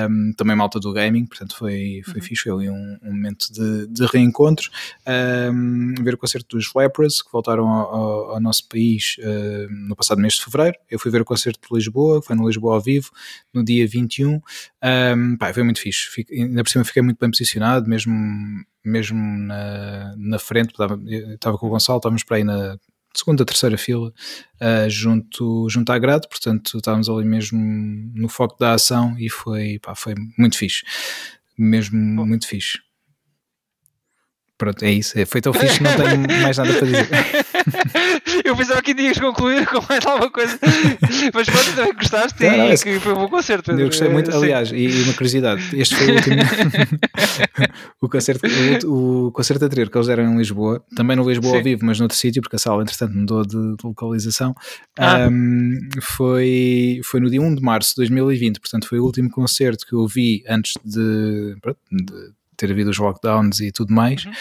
um, também malta do gaming, portanto foi, foi uhum. fixe, foi um, um momento de, de reencontro. Um, ver o concerto dos Lepras, que voltaram ao, ao nosso país uh, no passado mês de fevereiro. Eu fui ver o concerto de Lisboa, foi no Lisboa ao vivo, no dia 21. Um, pá, foi muito fixe, Fico, ainda por cima fiquei muito bem posicionado, mesmo mesmo na, na frente, estava, com o Gonçalo, estávamos para aí na segunda, terceira fila, uh, junto, junto à grade, portanto estávamos ali mesmo no foco da ação e foi, pá, foi muito fixe, mesmo Bom. muito fixe. Pronto, é isso. É, foi tão fixe, não tenho (laughs) mais nada para dizer. Eu pensava que ias concluir com mais alguma coisa, mas pronto, também gostaste não, não, e que foi um bom concerto. Eu gostei muito, aliás, e, e, uma curiosidade: este foi o último. (laughs) o, concerto, o, o, concerto anterior que eles deram em Lisboa, também no Lisboa Sim. ao vivo, mas noutro sítio, porque a sala entretanto mudou de, de localização. Ah. Um, foi, foi no dia 1 de março de 2020, portanto, foi o último concerto que eu vi antes de, de ter havido os lockdowns e tudo mais. Uhum.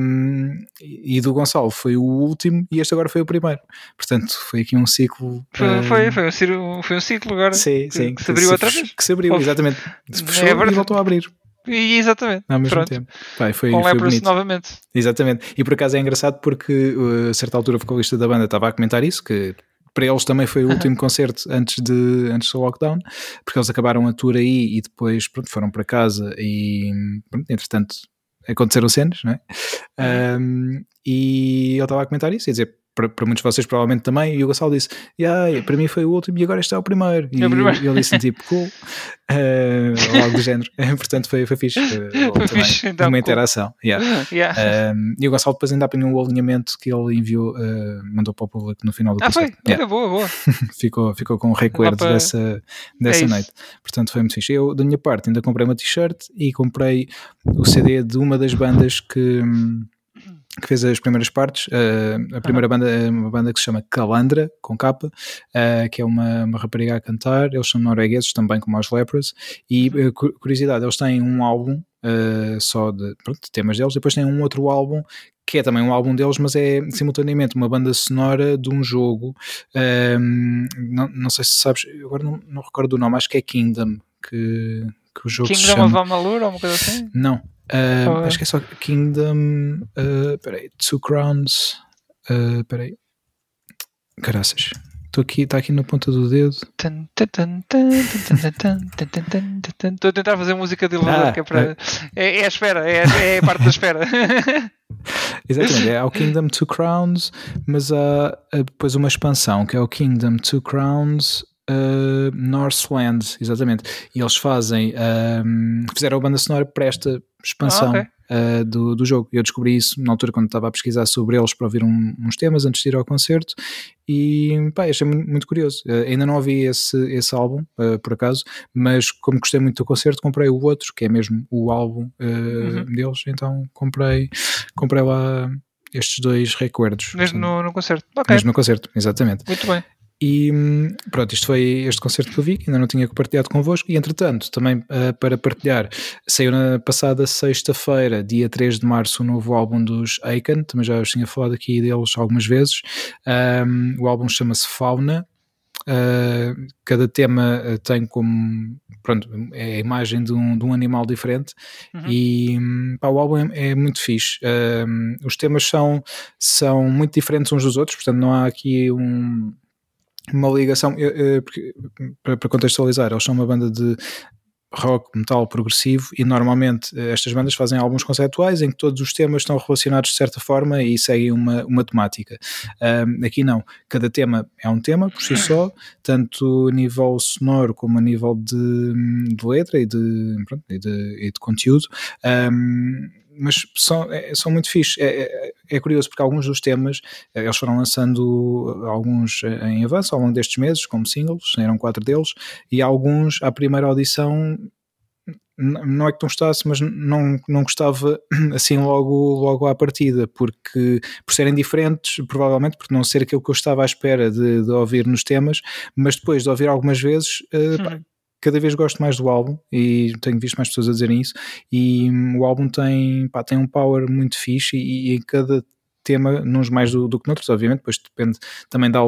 Um, e do Gonçalo foi o último e este agora foi o primeiro. Portanto, foi aqui um ciclo. Foi, um, foi, foi, um, ciclo, foi um ciclo agora sim, que, sim, que, se abriu outra vez. Que se abriu, exatamente. Se fechou é e voltou a abrir. E, exatamente. Ao mesmo Pronto. tempo. Pai, foi, Com foi bonito. novamente. Exatamente. E por acaso é engraçado porque uh, a certa altura o vocalista da banda estava a comentar isso, que para eles também foi o último concerto antes, de, antes do lockdown, porque eles acabaram a tour aí e depois pronto, foram para casa e pronto, entretanto aconteceram cenas, não é? Um, e ele estava a comentar isso, ia dizer, para, para, muitos de vocês provavelmente também, e o Gonçalo disse, yeah, para mim foi o último e agora este é o primeiro. E, é o primeiro. e ele disse tipo, cool, (laughs) uh, algo do género. (laughs) Portanto, foi, foi fixe. Uh, foi fixe, então, uma cool. interação. Yeah. Yeah. Um, e o Gonçalo depois ainda apanhou o alinhamento que ele enviou, uh, mandou para o público no final do Ah, foi? Yeah. boa, boa. (laughs) ficou, ficou com um recuerdo para... dessa, dessa é noite. Portanto, foi muito fixe. Eu, da minha parte, ainda comprei uma t-shirt e comprei o CD de uma das bandas que. Hum, que fez as primeiras partes. Uh, a primeira banda é uma banda que se chama Calandra, com capa, uh, que é uma, uma rapariga a cantar. Eles são noruegueses também, como os Lepras. E uh, curiosidade, eles têm um álbum só de, pronto, de temas deles, depois têm um outro álbum que é também um álbum deles, mas é simultaneamente uma banda sonora de um jogo. Um, não, não sei se sabes, agora não, não recordo o nome, acho que é Kingdom, que, que o jogo Kingdom se chama. of Amalur ou uma coisa assim? Não, Acho que é só Kingdom. Uh, peraí, Two Crowns. Uh, peraí. Caraças. Estou aqui, está aqui na ponta do dedo. Estou a tentar fazer música de elevador, ah, que é para. É, é, a espera, é, é a parte da espera. Exatamente, é o Kingdom Two Crowns, mas há, há depois uma expansão que é o Kingdom Two Crowns uh, Northland, exatamente. E eles fazem. Um, fizeram a banda sonora para esta expansão Ah, ok. uh, do, do jogo. Eu descobri isso na altura quando estava a pesquisar sobre eles para ouvir um- uns temas antes de ir ao concerto e pá, achei muito, muito curioso. Uh, ainda não ouvi esse, esse álbum, uh, por acaso, mas como gostei muito do concerto, comprei o outro, que é mesmo o álbum uh, Uhum. deles, então comprei, comprei lá estes dois recuerdos. Mesmo Portanto, no, no concerto. Ok, mesmo no concerto, exatamente. muito bem. E hum, pronto, isto foi este concerto que eu vi, que ainda não tinha partilhado convosco. E entretanto, também ah, para partilhar, saiu na passada sexta-feira, dia 3 de março, o novo álbum dos Aiken. Também já vos tinha falado aqui deles algumas vezes. Ahm, o álbum chama-se Fauna. Ah, cada tema ah, tem como pronto, é a imagem de um, de um animal diferente Uhum. e hum, pá, o álbum é, é muito fixe. Ahm, os temas são, são muito diferentes uns dos outros, portanto não há aqui um, uma ligação, para, contextualizar, eles são uma banda de rock, metal progressivo e normalmente eh, estas bandas fazem álbuns conceptuais em que todos os temas estão relacionados de certa forma e seguem uma, uma temática. Ahm, aqui não, cada tema é um tema por si só, tanto a nível sonoro como a nível de, de letra e de, pronto, e de, e de conteúdo. Ahm, mas são, é- são muito fixe. É, é- é curioso porque alguns dos temas eh, eles foram lançando alguns eh, em avanço ao longo destes meses, como singles, eram quatro deles, e alguns à primeira audição não é que não gostasse, mas não, não gostava (clears throat) assim logo, logo à partida, porque por serem diferentes, provavelmente por não ser aquilo que eu estava à espera de, de ouvir nos temas, mas depois de ouvir algumas vezes, eh, pá, Hum. Cada vez gosto mais do álbum e tenho visto mais pessoas a dizerem isso. E hum, o álbum tem, pá, tem um power muito fixe e, em cada tema, uns mais do, do que noutros, obviamente, depois depende também da,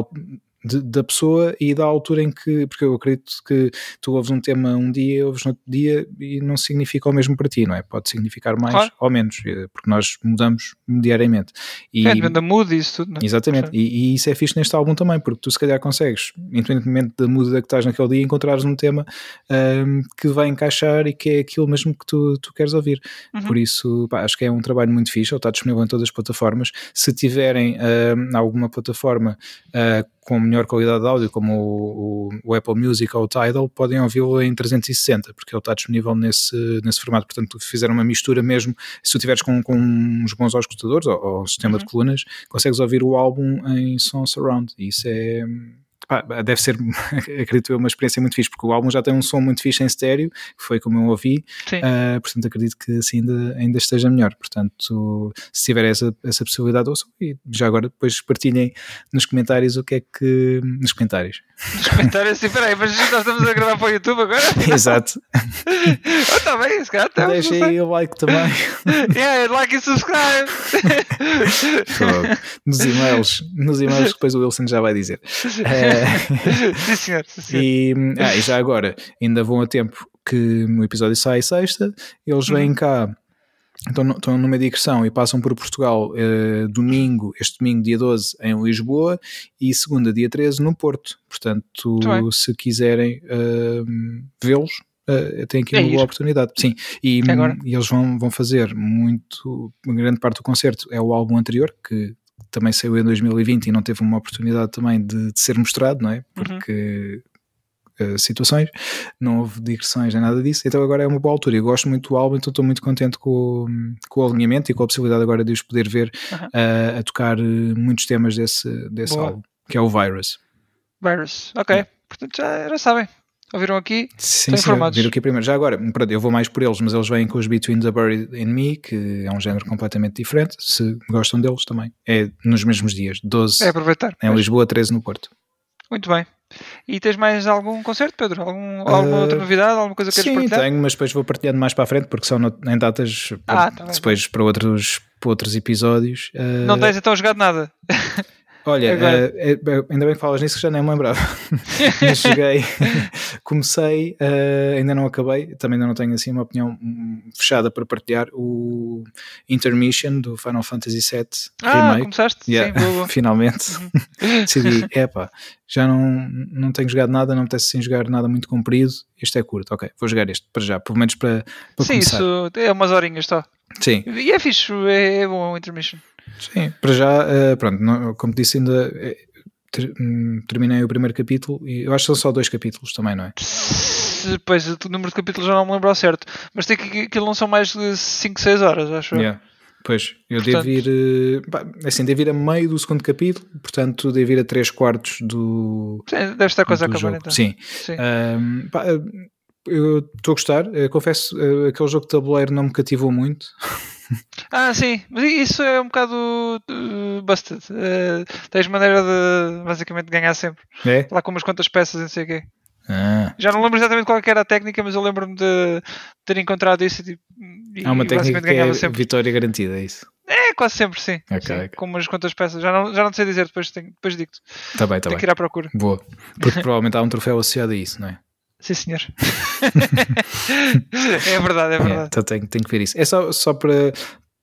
de- da pessoa e da altura em que, porque eu acredito que tu ouves um tema um dia, ouves no outro dia e não significa o mesmo para ti, não é? Pode significar mais Claro. ou menos, eh, porque nós mudamos diariamente. E, É, depende da mood e isso tudo, né? Exatamente, Sim. e, e isso é fixe neste álbum também, porque tu se calhar consegues, independentemente da muda que estás naquele dia, encontrares um tema ahm, que vai encaixar e que é aquilo mesmo que tu, tu queres ouvir. Uhum. Por isso, pá, acho que é um trabalho muito fixe, ele está disponível em todas as plataformas. Se tiverem ahm, alguma plataforma ah, com melhor qualidade de áudio, como o, o- o Apple Music ou o Tidal, podem ouvi-lo em 360, porque ele está disponível nesse, nesse formato. Portanto, fizeram uma mistura mesmo, se tu tiveres com, com uns bons auscultadores ou, ou sistema de Uhum. colunas, consegues ouvir o álbum em som surround. E isso é. Pá, deve ser, (laughs) acredito eu, uma experiência muito fixe, porque o álbum já tem um som muito fixe em estéreo, que foi como eu ouvi, Sim. ah, portanto acredito que assim ainda, ainda esteja melhor. Portanto, se tiver essa, essa possibilidade, ouçam e já agora depois partilhem nos comentários o que é que. Nos comentários. Nos comentários assim, peraí, mas nós estamos a gravar para o YouTube agora? (laughs) Exato. Está (laughs) bem, se calhar estamos, Deixem aí o like também. Yeah, like e subscribe. Nos e-mails, nos e-mails que depois o Wilson já vai dizer. Eh, (laughs) Sim, senhor. Sim, senhor. E, ah, e já agora, ainda vão a tempo que o episódio sai sexta, eles vêm Uhum. cá, estão, numa digressão e passam por Portugal eh, domingo, este domingo, dia 12, em Lisboa, e segunda, dia 13, no Porto. Portanto, se quiserem eh, vê-los, eh, tem aqui É uma ir. boa oportunidade. Sim, e, É e eles vão, vão fazer muito, uma grande parte do concerto é o álbum anterior, que também saiu em 2020 e não teve uma oportunidade também de, de ser mostrado, não é? Porque eh, situações, não houve digressões nem nada disso, então agora é uma boa altura. Eu gosto muito do álbum, então estou muito contente com, o- com o alinhamento e com a possibilidade agora de os poder ver Aham. eh, a tocar eh, muitos temas desse, desse Boa. álbum, que é o Virus. Virus. Ok. Portanto, já, já sabem. Ouviram aqui? Sim, Estão sim, informados. viram aqui primeiro. Já agora, pronto, eu vou mais por eles, mas eles vêm com os Between the Buried and Me, que é um género completamente diferente. Se gostam deles também, é nos mesmos dias, 12 É aproveitar. em Lisboa, 13 no Porto. Muito bem. E tens mais algum concerto, Pedro? Algum, alguma Ah, outra novidade? Alguma coisa que queres Sim, partilhar? tenho, mas depois vou partilhando mais para a frente porque são no- em datas Ah, tá bem. depois para outros para outros episódios. Uh, Não tens então jogado nada? (laughs) Olha, Agora- uh, ainda bem que falas nisso que já nem me lembrava. (laughs) Mas joguei, (laughs) comecei, uh, ainda não acabei, também ainda não tenho assim uma opinião hum, fechada para partilhar o Intermission do Final Fantasy VII Ah, Remake. começaste? Yeah, Sim, boa, boa. (laughs) finalmente decidi, epá, já não, não tenho jogado nada, não me apetece sem jogar nada muito comprido, este é curto, ok, vou jogar este para já, pelo menos para, para Sim, começar. isso é umas horinhas só. Sim, E é fixe, é, é bom o intermission. Sim, para já, eh, pronto, não- como disse ainda, eh, ter- hum, terminei o primeiro capítulo e eu acho que são só dois capítulos também, não é? Depois o número de capítulos já não me lembro ao certo. Mas tem que aquilo não são mais de 5, 6 horas, acho eu. Yeah. Pois, eu Portanto- devo ir, eh, pá, assim, devo ir a meio do segundo capítulo, portanto devo ir a três quartos do, Sim, Deve estar quase a acabar jogo. então. Sim, Sim. Ahm, pá, eu estou a gostar, eh, confesso, eh, aquele jogo de tabuleiro não me cativou muito. (laughs) Ah, sim, mas isso é um bocado uh, busted. Uh, tens maneira de basicamente ganhar sempre. É? Lá com umas quantas peças e não sei o quê. Ah, Já não lembro exatamente qual é era a técnica, mas eu lembro-me de ter encontrado isso e, tipo, e há uma técnica que é ganhava sempre. vitória garantida, é isso. É, quase sempre, sim. Ok, Sim, ok. Com umas quantas peças. Já não, já não sei dizer, depois, tenho, depois digo-te. Está bem, está Tenho bem. que ir à procura. Boa. Porque (laughs) provavelmente há um troféu associado a isso, não é? Sim, senhor. (laughs) é verdade, é Yeah, verdade. então tenho, tenho que ver isso. É só, só para.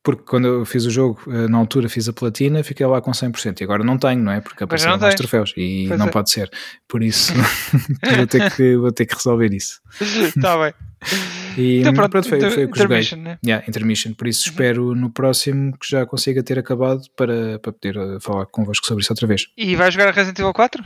Porque quando eu fiz o jogo, eh, na altura fiz a platina, fiquei lá com 100%. E agora não tenho, não é? Porque apareceram mais tens. troféus. E Pois não é. pode ser. Por isso (laughs) vou, ter que, vou ter que resolver isso. Está bem. E Então pronto, pronto, foi, foi o que joguei. intermission, né? Yeah, intermission. Por Uhum. isso espero no próximo que já consiga ter acabado para, para poder eh, falar convosco sobre isso outra vez. E vai jogar a Resident Evil 4?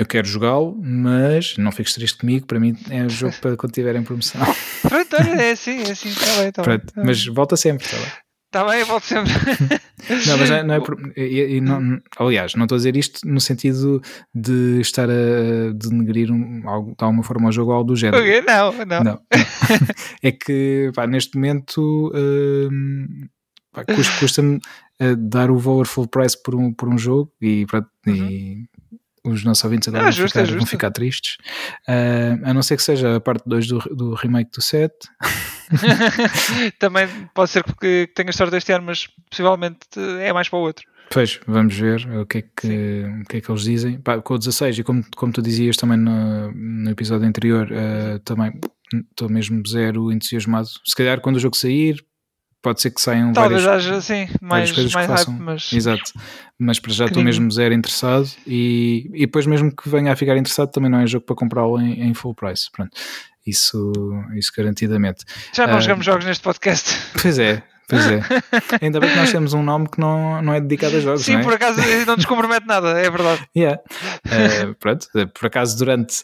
Eu quero jogá-lo, mas não fiques triste comigo. Para mim é um jogo para quando tiver em promoção. (laughs) Pronto, olha, é assim, é assim. Está bem, está bem. Pronto, mas volta sempre, está bem? Está bem, eu volto sempre. (laughs) Não, mas não é, não é por- e- e não- aliás, não estou a dizer isto no sentido de estar a denegrir um, algo, de alguma forma o jogo ou algo do género. Não, não. Não, (laughs) é que pá, neste momento hum, custa- custa-me eh, dar o valor full price por um, por um jogo e, pronto, e os nossos ouvintes agora Ah, vão, justo, ficar, é vão ficar tristes. Ah, a não ser que seja a parte 2 do, do remake do 7. (laughs) Também pode ser que tenha sorte este ano, mas possivelmente é mais para o outro. Pois, vamos ver o que é que, o que, é que eles dizem. Pá, com o 16, e como, como tu dizias também no, no episódio anterior, eh, também estou mesmo zero entusiasmado. Se calhar quando o jogo sair, pode ser que saiam Talvez várias, haja várias mais, coisas mais que hype, façam. mas Exato. Mas para já estou mesmo zero interessado e, e depois mesmo que venha a ficar interessado também não é jogo para comprá-lo em, em full price. Pronto. Isso, isso garantidamente. já não Ah, jogamos jogos neste podcast. Pois é, pois é. (laughs) Ainda bem que nós temos um nome que não, não é dedicado a jogos, Sim, não é? por acaso não nos compromete nada, é verdade. (laughs) Yeah. Eh, pronto, por acaso durante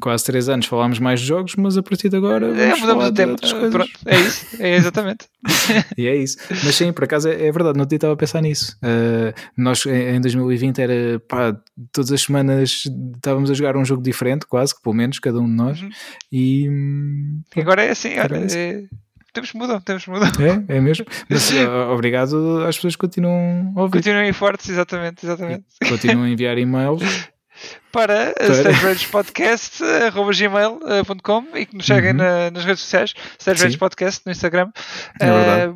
quase 3 anos falámos mais de jogos, mas a partir de agora É, mudamos o coisas. Pronto, é isso, é exatamente. (laughs) E é isso. Mas sim, por acaso é, é verdade, não estava a pensar nisso. Eh, nós em em 2020 era pá, todas as semanas estávamos a jogar um jogo diferente, quase que pelo menos cada um de nós. Uhum. E E agora é assim, olha, é assim. é- temos que mudar, temos que mudar. é, é mesmo. Mas eh, (laughs) obrigado às pessoas que continuam a ouvir, Continuem fortes, exatamente, exatamente. continuam a enviar e-mails. (laughs) Para, Para. stageradiospodcast.com (laughs) e que nos seguem Uhum. na- nas redes sociais, Stage Podcast no Instagram. É verdade. Eh,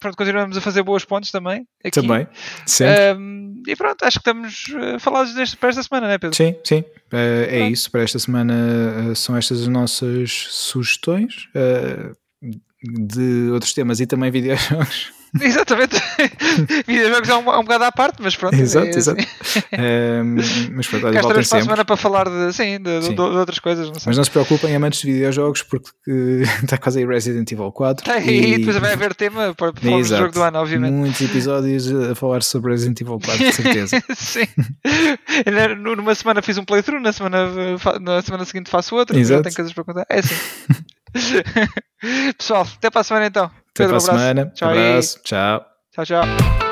pronto, continuamos a fazer boas pontes também. Aqui. Também, sempre. E pronto, acho que estamos eh, falados deste, para esta semana, né, Pedro? Sim, sim. Eh, é Pronto. isso. Para esta semana eh, são estas as nossas sugestões eh, de outros temas e também (laughs) videojogos. (laughs) Exatamente. (laughs) Videojogos é um, é um bocado à parte, mas pronto. exato, é assim. exato. Eh, (laughs) mas pronto, olha, voltem estaremos para a sempre. semana para falar de, sim, de, de- Sim. de outras coisas. Não. Mas não se preocupem, amantes de videojogos, porque eh, está quase aí Resident Evil 4. Tá, e, depois vai haver tema para falarmos do jogo do ano, obviamente. Muitos episódios a falar sobre Resident Evil 4, de certeza. Sim. Numa semana fiz um playthrough, na semana, na semana seguinte faço outro. Já tenho coisas para contar. É assim. Pessoal, até para a semana então. Até Pedro, para a um abraço. semana. Tchau aí. abraço. Tchau. Tchau, tchau.